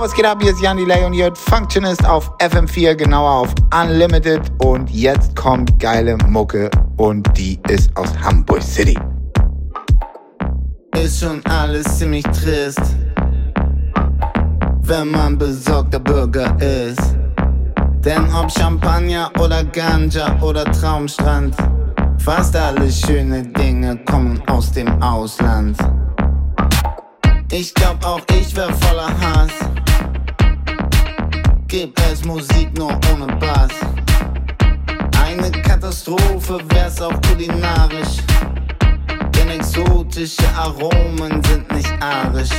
Was geht ab? Hier ist Jan Delay und ihr hört Functionist auf FM4, genauer auf Unlimited. Und jetzt kommt geile Mucke und die ist aus Hamburg City. Ist schon alles ziemlich trist, wenn man besorgter Bürger ist. Denn ob Champagner oder Ganja oder Traumstrand, fast alle schöne Dinge kommen aus dem Ausland. Ich glaub auch ich wär voller Hass. Gib es Musik nur ohne Bass. Eine Katastrophe wär's auch kulinarisch. Denn exotische Aromen sind nicht arisch.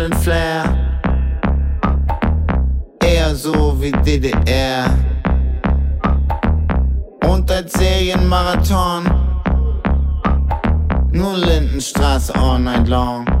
Internationalen Flair so wie DDR. Und als Serienmarathon nur Lindenstraße all night long.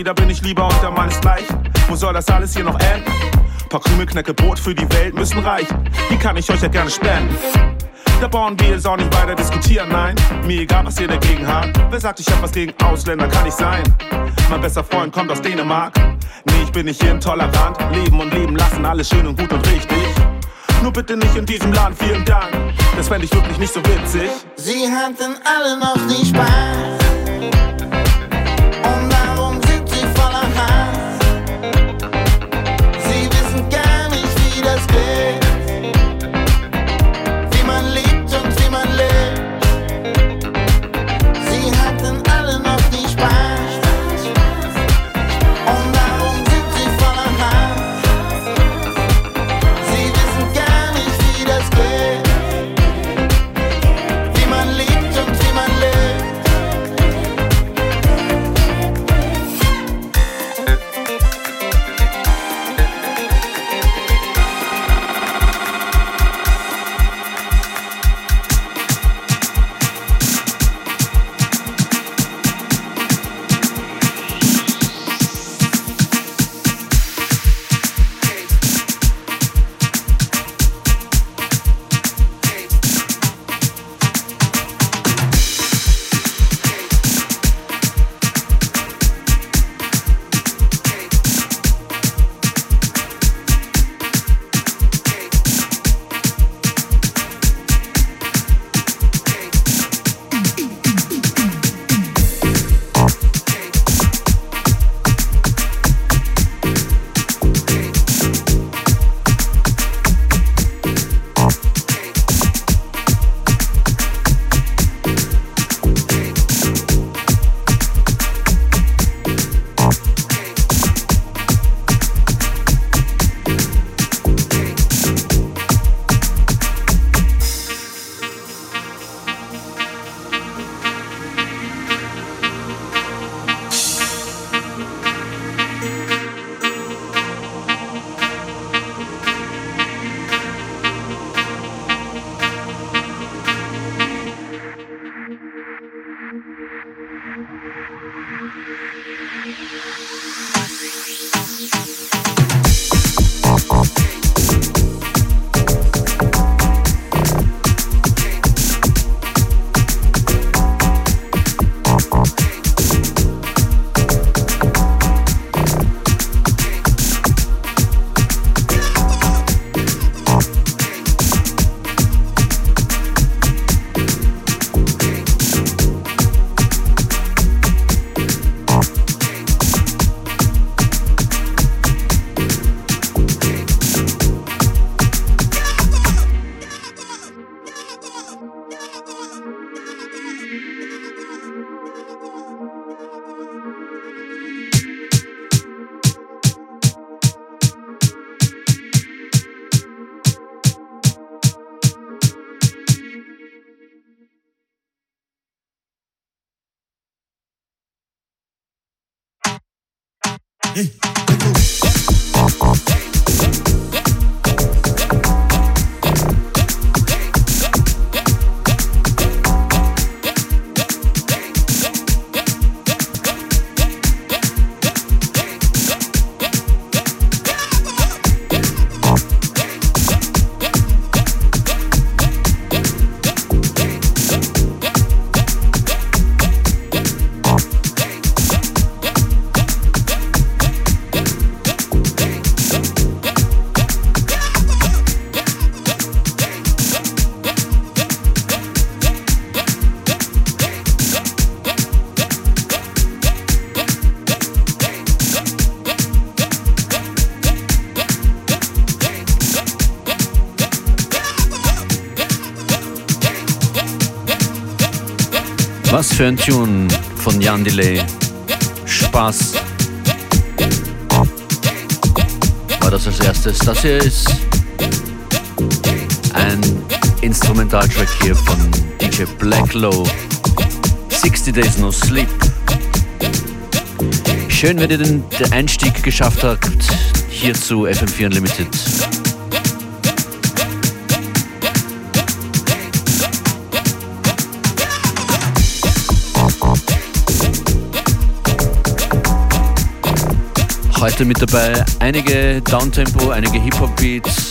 Sorry, da bin ich lieber unter meinesgleichen. Wo soll das alles hier noch enden? Paar Krümel, Knäcke, Brot für die Welt müssen reichen. Die kann ich euch ja gerne spenden. Da bauen wir jetzt auch nicht weiter diskutieren, nein. Mir egal, was ihr dagegen habt. Wer sagt, ich hab was gegen Ausländer, kann ich sein. Mein bester Freund kommt aus Dänemark. Nee, ich bin nicht intolerant. Leben und leben lassen, alles schön und gut und richtig. Nur bitte nicht in diesem Laden, vielen Dank. Das fände ich wirklich nicht so witzig. Sie hatten alle noch nie Spaß. Ein Tune von Jan Delay. Spaß. War das als erstes? Das hier ist ein Instrumentaltrack hier von DJ Blacklow. 60 Days No Sleep. Schön, wenn ihr den Einstieg geschafft habt hier zu FM4 Unlimited. Heute mit dabei einige Downtempo, einige Hip-Hop-Beats,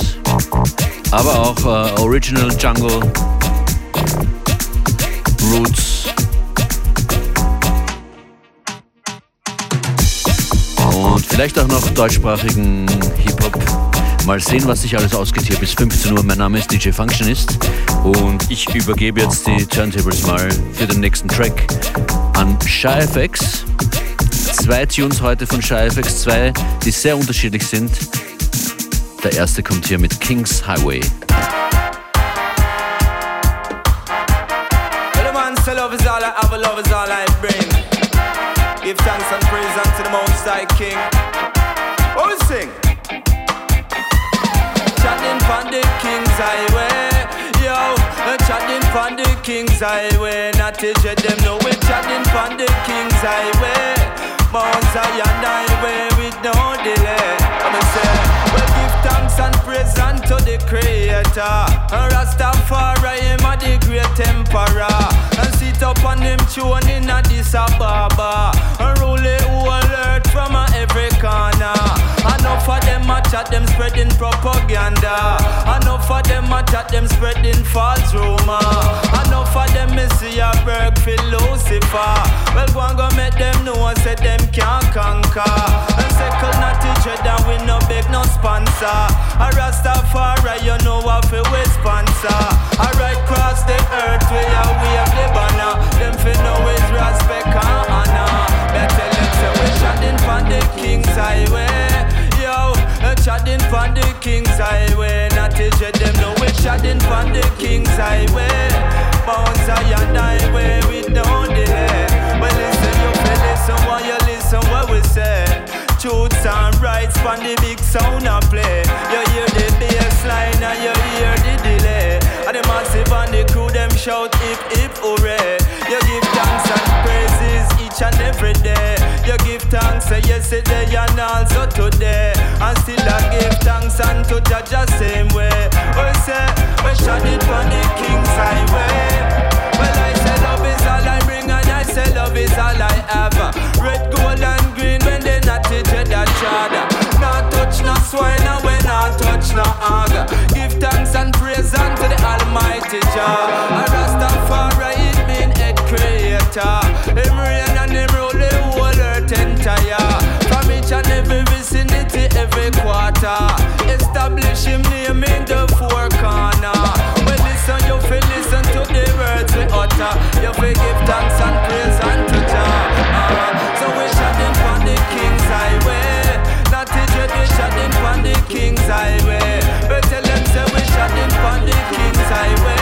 aber auch äh, Original Jungle, Roots. Und vielleicht auch noch deutschsprachigen Hip-Hop. Mal sehen, was sich alles ausgeht hier bis 15 Uhr. Mein Name ist DJ Functionist und ich übergebe jetzt die Turntables mal für den nächsten Track an ShyFX zwei Tunes heute von ShyFX, zwei, die sehr unterschiedlich sind. Der erste kommt hier mit King's Highway. love is all I have, love is all I bring. Give thanks and praise unto the Most High King. We sing? Chatting on the King's Highway, yo. Chatting on the King's Highway, not to them know we chatting on the King's Highway. Mount Zion highway with no delay. I'ma say, well, give thanks and praise unto the Creator. And Rastafari, him a the great emperor. And sit up on him throne in Addis Ababa. And rule the whole from every corner. Enough of them a chat, them spreading propaganda. Enough of them a chat, them spreading false rumor. Enough of them me see a berg philosopher. Well, go and go make them know, I said them can't conquer. And second not tread and we no beg no sponsor. A Rastafari, you know what fi we sponsor. I ride cross the earth, we are we have the banner. Them fi know is respect and from the King's Highway. Yo, chatting from the King's Highway. Not to tread them know we chatting from the King's Highway. Mount Zion Highway, we don't delay. Well, listen, you feel listen while you listen what we say. Truths and rights from the big sound I play. You hear the bass line and you hear the delay. And the massive and the crew them shout hip hip hooray. You give thanks and praises each and every day. Yesterday and also today. And still I give thanks and to judge the same way. Oh, we say we shot it on the King's Highway. Well I say love is all I bring and I say love is all I have. Red, gold and green when they not teach that chard. Not touch no swine and when not touch no hog. Give thanks and praise unto the Almighty Jah. A Rastafari creator. Him reign and him rule the whole earth entire. From each and every vicinity, every quarter. Establish him name in the four corner. Well listen, you feel listen to the words we utter. You feel give thanks and praise unto Jah. Uh, so we shining on the King's Highway. Not to dread, we shining on the King's Highway. We tell them say we shining on the King's Highway.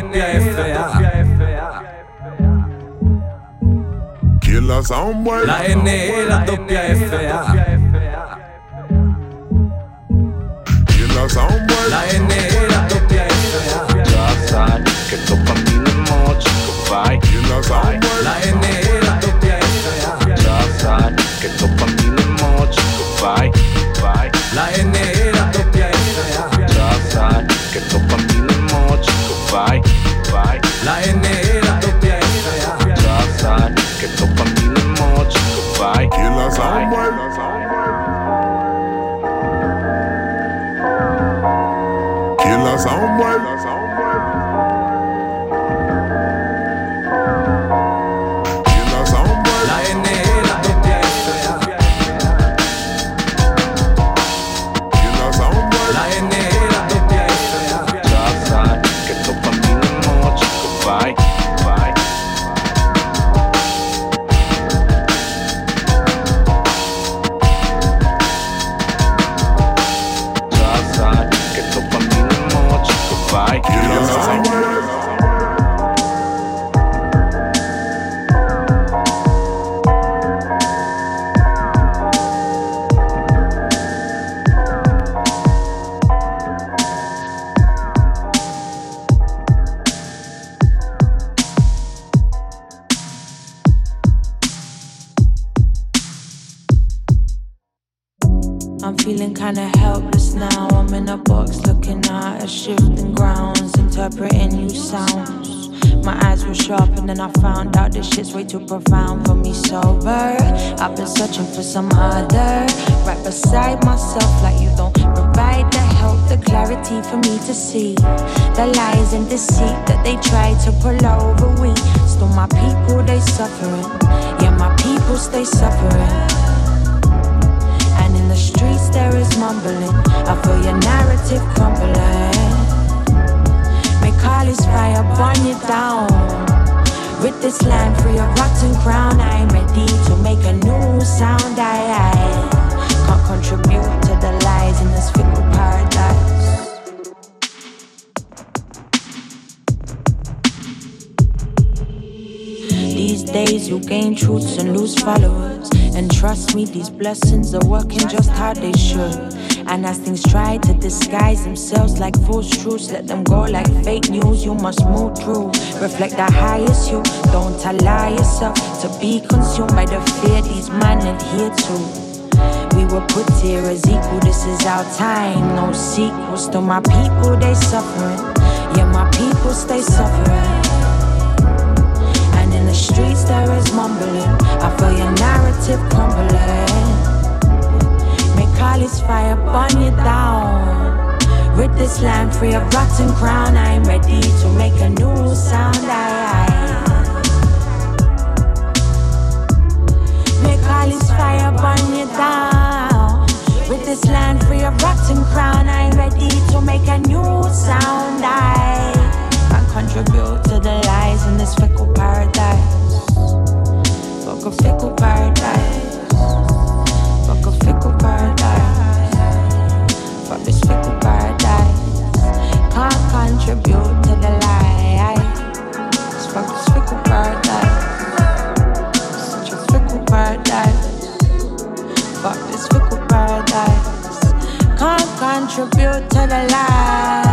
Doppia F, Killer Soundboy. La N, la doppia F, Killer Soundboy. La N, la doppia F, Già sai che dopamina mo ci vai Killer Soundboy. La N, la vai interpreting new sounds. My eyes were sharp and then I found out this shit's way too profound for me sober. I've been searching for some other right beside myself, like you don't provide the help, the clarity for me to see the lies and deceit that they try to pull over. We still my people, they suffering. Yeah, my people stay suffering. And in the streets there is mumbling. I feel your narrative crumbling. This fire burn you down. With this land free of rotten crown, I'm ready to make a new sound. I, I can't contribute to the lies in this fickle paradise. These days you gain truths and lose followers. And trust me, these blessings are working just how they should. And as things try to disguise themselves like false truths, let them go like fake news. You must move through, reflect the highest you. Don't allow yourself to be consumed by the fear these men adhere to. We were put here as equal, this is our time, no sequels. To my people, they suffering. Yeah, my people stay suffering. And in the streets there is mumbling. I feel your narrative crumbling. This fire burn you down. Rid this land free of rotten crown. I'm ready to make a new sound. I, I. Make this fire burn you down. With this land free of rotten crown, I'm ready to make a new sound. I can contribute to the lies in this fickle paradise. Fuck a fickle paradise. Fuck a fickle paradise. To the lies. Fuck this fickle. Such a fickle. Fuck this fickle. Can't contribute to the lies.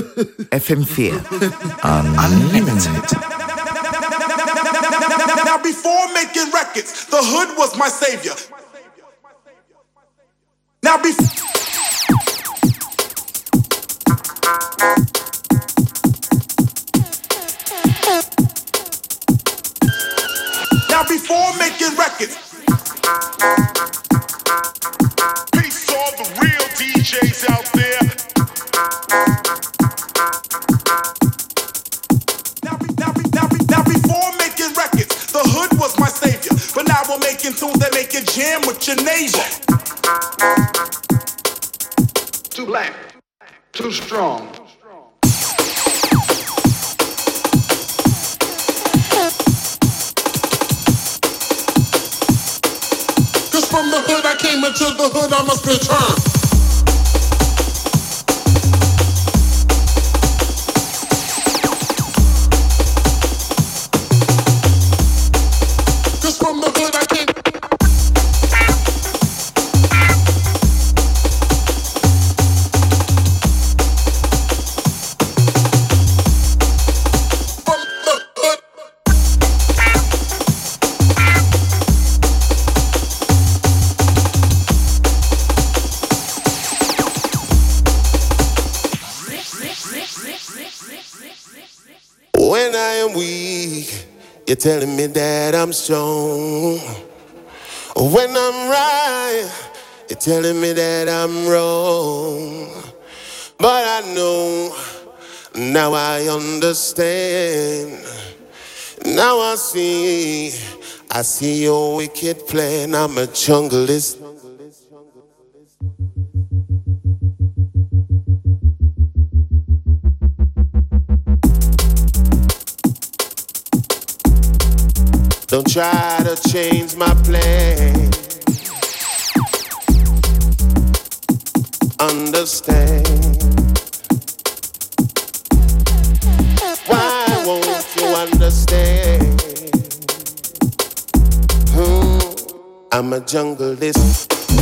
FM4 Unlimited. Now, before making records, the hood was my savior. jam with your neighbor. Too black, too strong. Cause from the hood I came into the hood, I must return. Telling me that I'm strong. When I'm right, you're telling me that I'm wrong. But I know, now I understand. Now I see, I see your wicked plan. I'm a junglist. Don't try to change my plan. Understand. Why won't you understand? Hmm, I'm a junglist.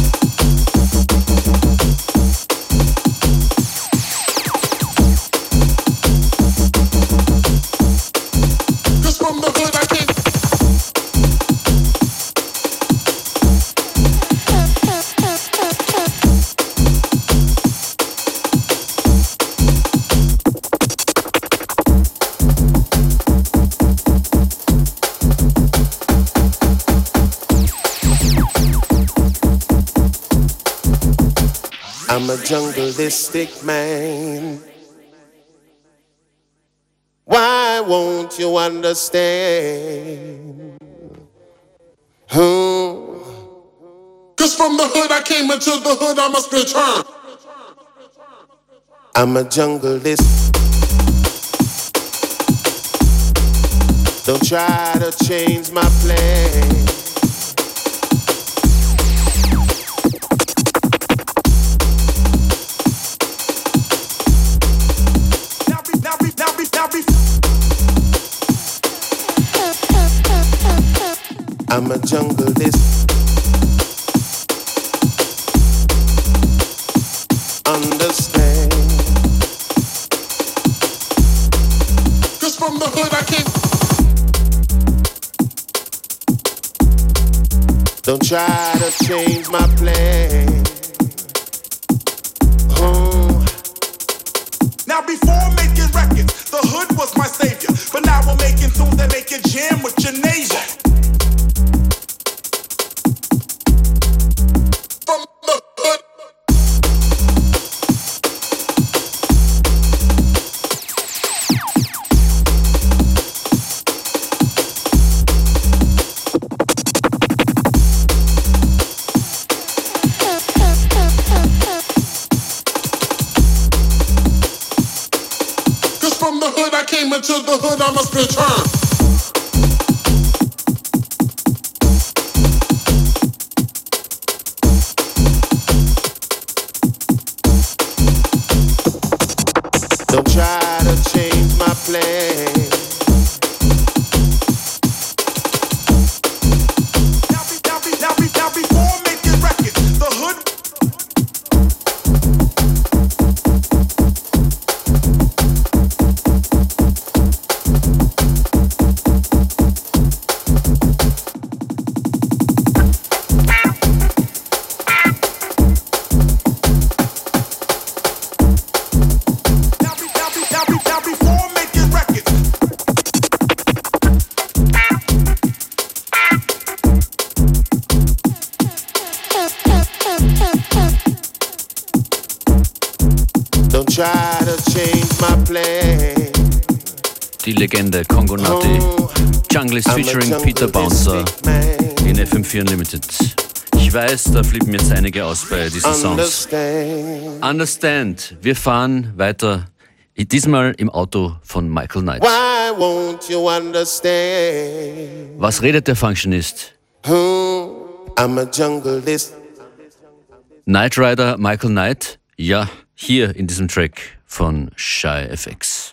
Jungleistic man. Why won't you understand? Hmm. Cause from the hood I came into the hood I must return. I'm a junglist. Don't try to change my plan. I'm a junglist. Understand. Cause from the hood I came. Don't try to change my plan. Peter Bouncer in FM4 Unlimited. Ich weiß, da flippen jetzt einige aus bei diesen Songs. Understand. Wir fahren weiter. Diesmal im Auto von Michael Knight. Why won't you understand? Was redet der Functionist? I'm a jungleist. Knight Rider Michael Knight? Ja, hier in diesem Track von Shy FX.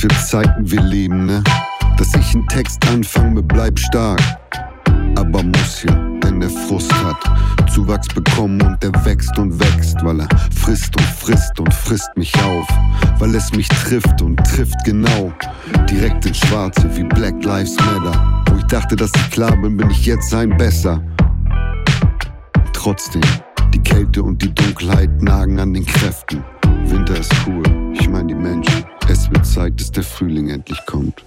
für Zeiten wir leben, ne? Dass ich einen Text anfange, bleib stark. Aber muss ja, denn der Frust hat Zuwachs bekommen und der wächst und wächst, weil er frisst und frisst und frisst mich auf. Weil es mich trifft und trifft genau. Direkt ins Schwarze wie Black Lives Matter. Wo ich dachte, dass ich klar bin, bin ich jetzt ein besser. Trotzdem, die Kälte und die Dunkelheit nagen an den Kräften. Winter ist cool, ich mein die Menschen. Es wird Zeit, dass der Frühling endlich kommt.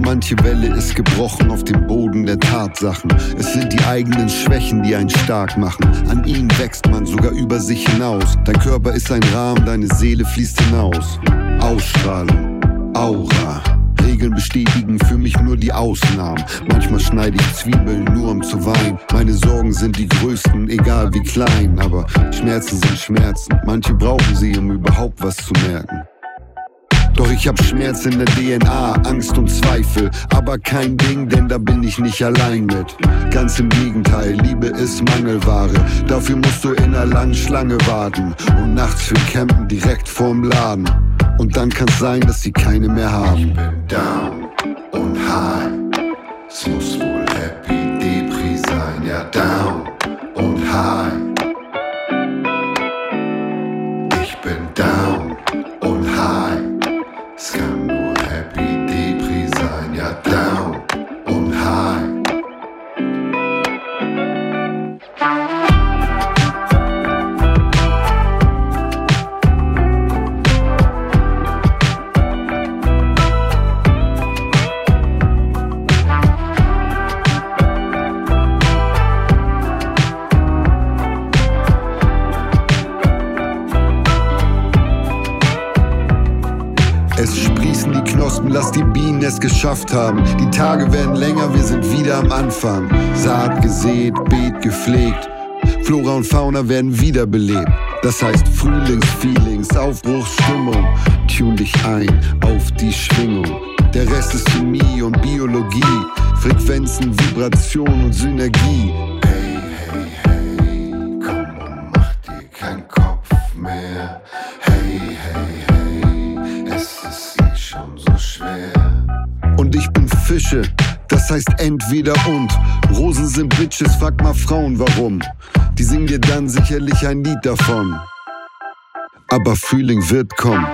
Manche Welle ist gebrochen auf dem Boden der Tatsachen. Es sind die eigenen Schwächen, die einen stark machen. An ihnen wächst man sogar über sich hinaus. Dein Körper ist ein Rahmen, deine Seele fließt hinaus. Ausstrahlung, Aura. Regeln bestätigen für mich nur die Ausnahmen. Manchmal schneide ich Zwiebeln nur um zu weinen. Meine Sorgen sind die größten, egal wie klein. Aber Schmerzen sind Schmerzen. Manche brauchen sie, um überhaupt was zu merken. Doch ich hab Schmerz in der DNA, Angst und Zweifel. Aber kein Ding, denn da bin ich nicht allein mit. Ganz im Gegenteil, Liebe ist Mangelware. Dafür musst du in einer langen Schlange warten. Und nachts für Campen direkt vorm Laden. Und dann kann's sein, dass sie keine mehr haben. Ich bin down und high. Es muss wohl happy Depri sein, ja down und high. Geschafft haben. Die Tage werden länger, wir sind wieder am Anfang. Saat gesät, Beet gepflegt. Flora und Fauna werden wiederbelebt. Das heißt Frühlingsfeelings, Aufbruchsstimmung. Tune dich ein auf die Schwingung. Der Rest ist Chemie und Biologie. Frequenzen, Vibration und Synergie. Fische, das heißt entweder und. Rosen sind Bitches, frag mal Frauen warum. Die singen dir dann sicherlich ein Lied davon. Aber Frühling wird kommen.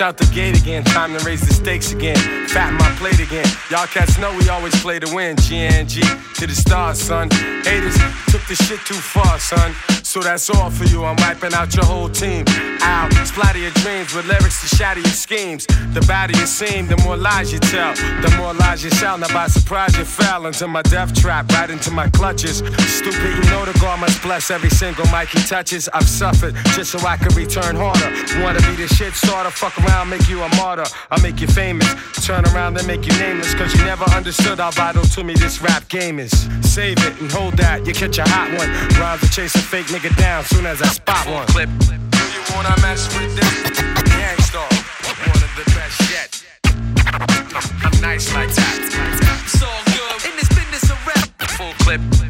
Fresh out the gate again, time to raise the stakes again. Fatten my plate again. Y'all cats know we always play to win. GNG to the stars, son. Haters took the shit too far, son. So that's all for you. I'm wiping out your whole team. Ow, splatter your dreams with lyrics to shatter your schemes. The badder you seem, the more lies you tell. The more lies you shall. Now by surprise you fell into my death trap, right into my clutches. Stupid, you know the God must bless every single mic he touches. I've suffered just so I can return harder. Wanna be the shit starter, fuck around, make you a martyr. I'll make you famous. Turn around and make you nameless. Cause you never understood how vital to me this rap game is. Save it and hold that, you catch a hot one. Rhymes are chasing fake nigga down soon as I spot one. Clip. You wanna mess with this? Gang Starr, one of the best yet. I'm nice like that. It's all good in this business of rap. Full clip.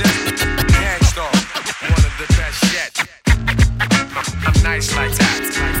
Nice like that.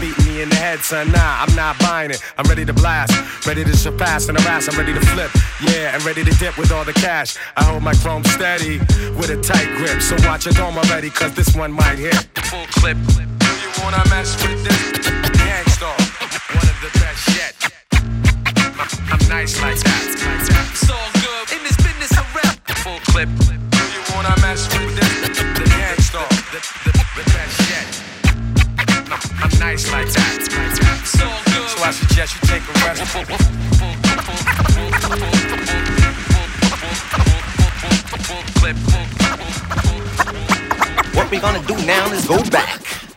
beating me in the head, son. Nah, I'm not buying it. I'm ready to blast. Ready to surpass and harass. I'm ready to flip. Yeah, and ready to dip with all the cash. I hold my chrome steady with a tight grip. So watch your dome already, cause this one might hit. Full clip. Do you wanna mess with this? Gang Starr, one of the best yet. I'm nice like that. It's all good in this business of rap. Full clip. Do you wanna mess with this? The Gang Starr, the, the, the best. I'm nice like that. So I suggest you take a rest. What we gonna do now is go back.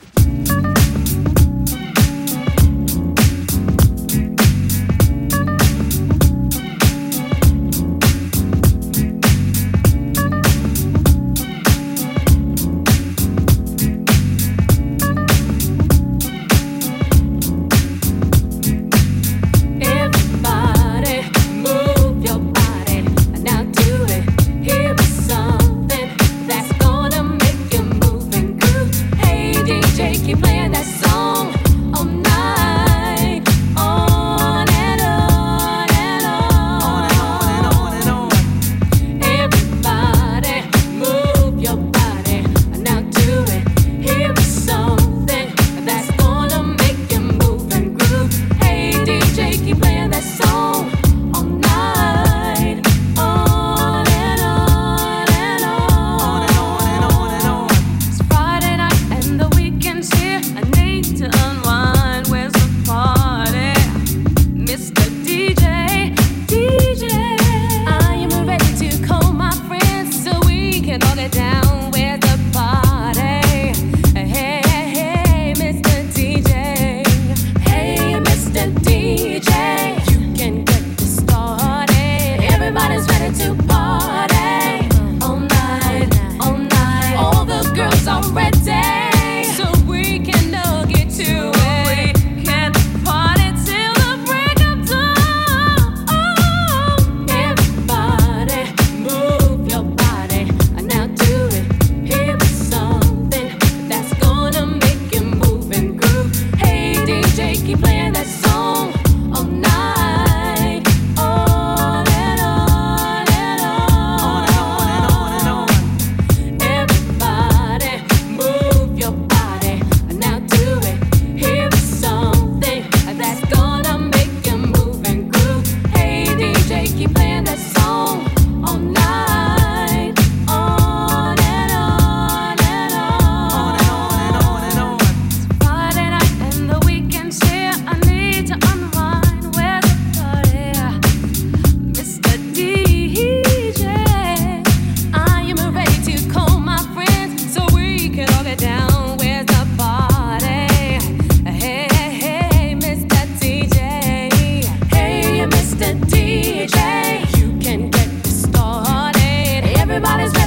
Everybody's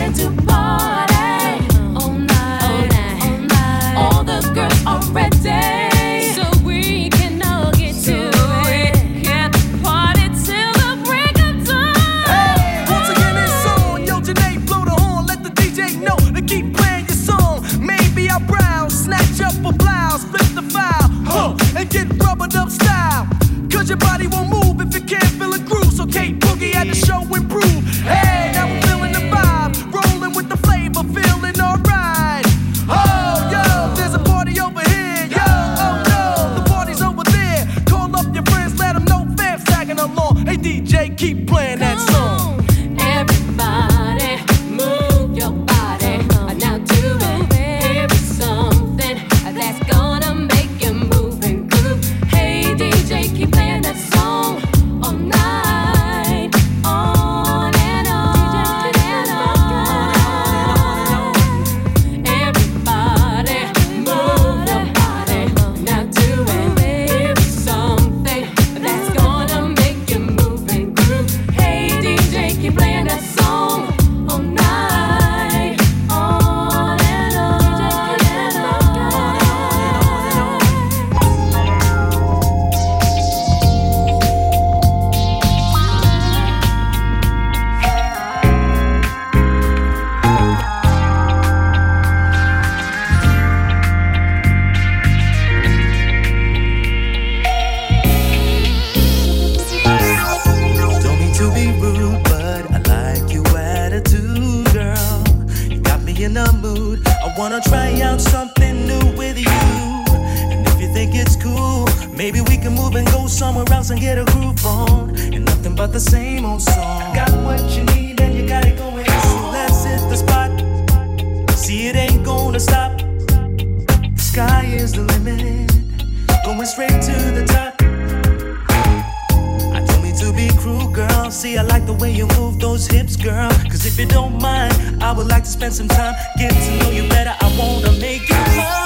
get a groove on. And nothing but the same old song. Got what you need and you got it going. So let's hit the spot. See, it ain't gonna stop. The sky is the limit. Going straight to the top. I don't mean to be cruel, girl. See, I like the way you move those hips, girl. Cause if you don't mind, I would like to spend some time, get to know you better. I wanna make you mine.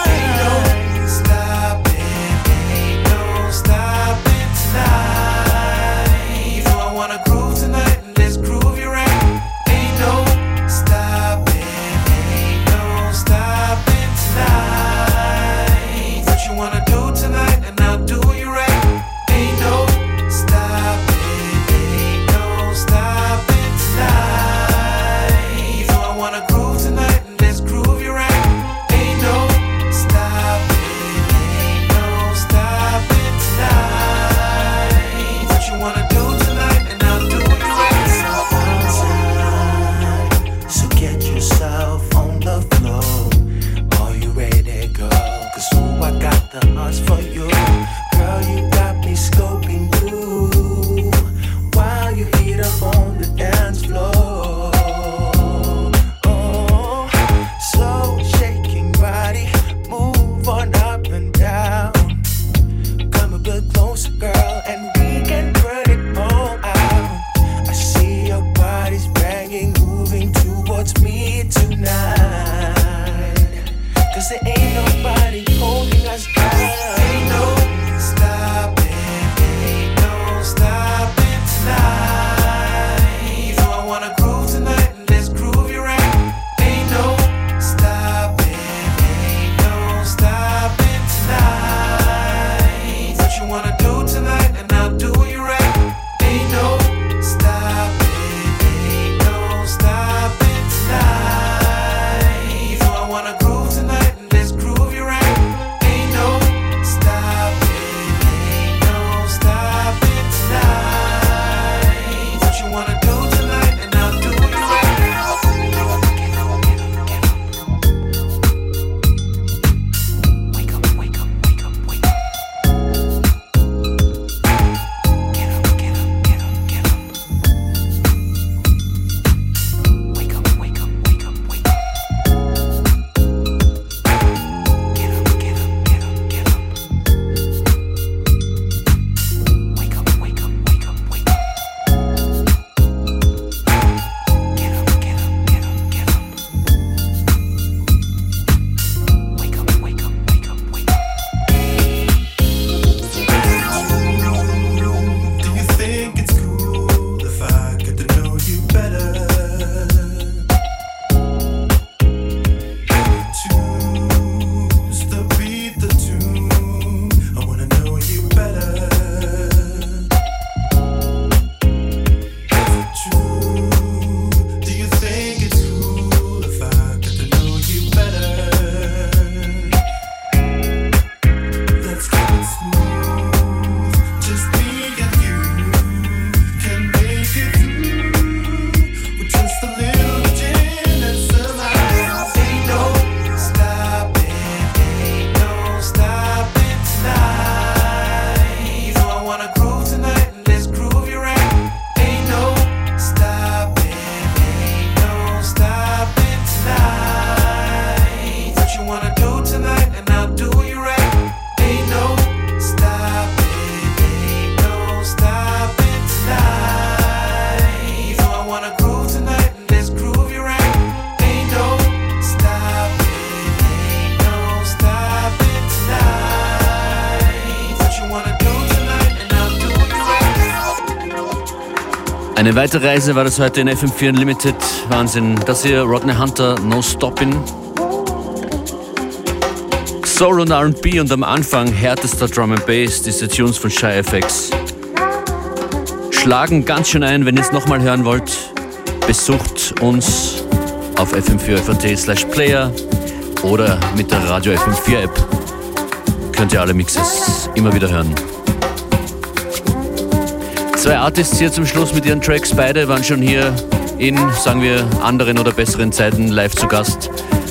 Eine weitere Reise war das heute in FM4 Unlimited. Wahnsinn. Das hier Rodney Hunter, No Stopping. Soul und RB und am Anfang härtester Drum and Bass, diese Tunes von Shy FX. Schlagen ganz schön ein, wenn ihr es nochmal hören wollt. Besucht uns auf fm4.at slash player oder mit der Radio FM4 App. Könnt ihr alle Mixes immer wieder hören. Zwei Artists hier zum Schluss mit ihren Tracks. Beide waren schon hier in, sagen wir, anderen oder besseren Zeiten live zu Gast.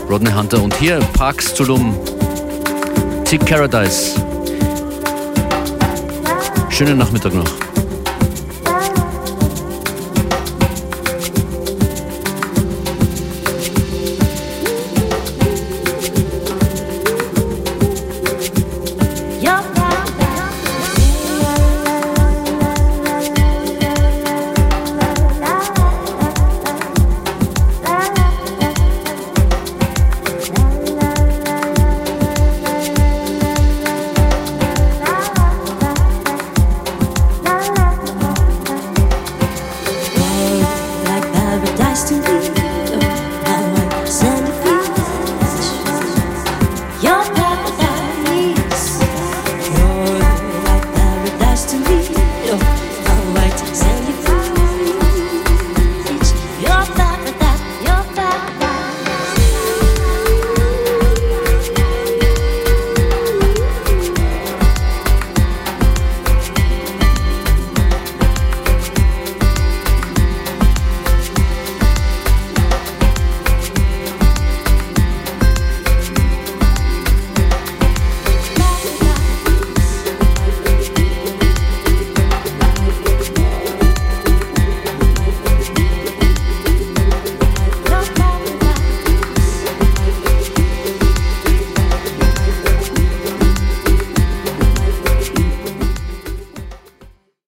Rodney Hunter und hier Parks Tulum. Tick Paradise. Schönen Nachmittag noch.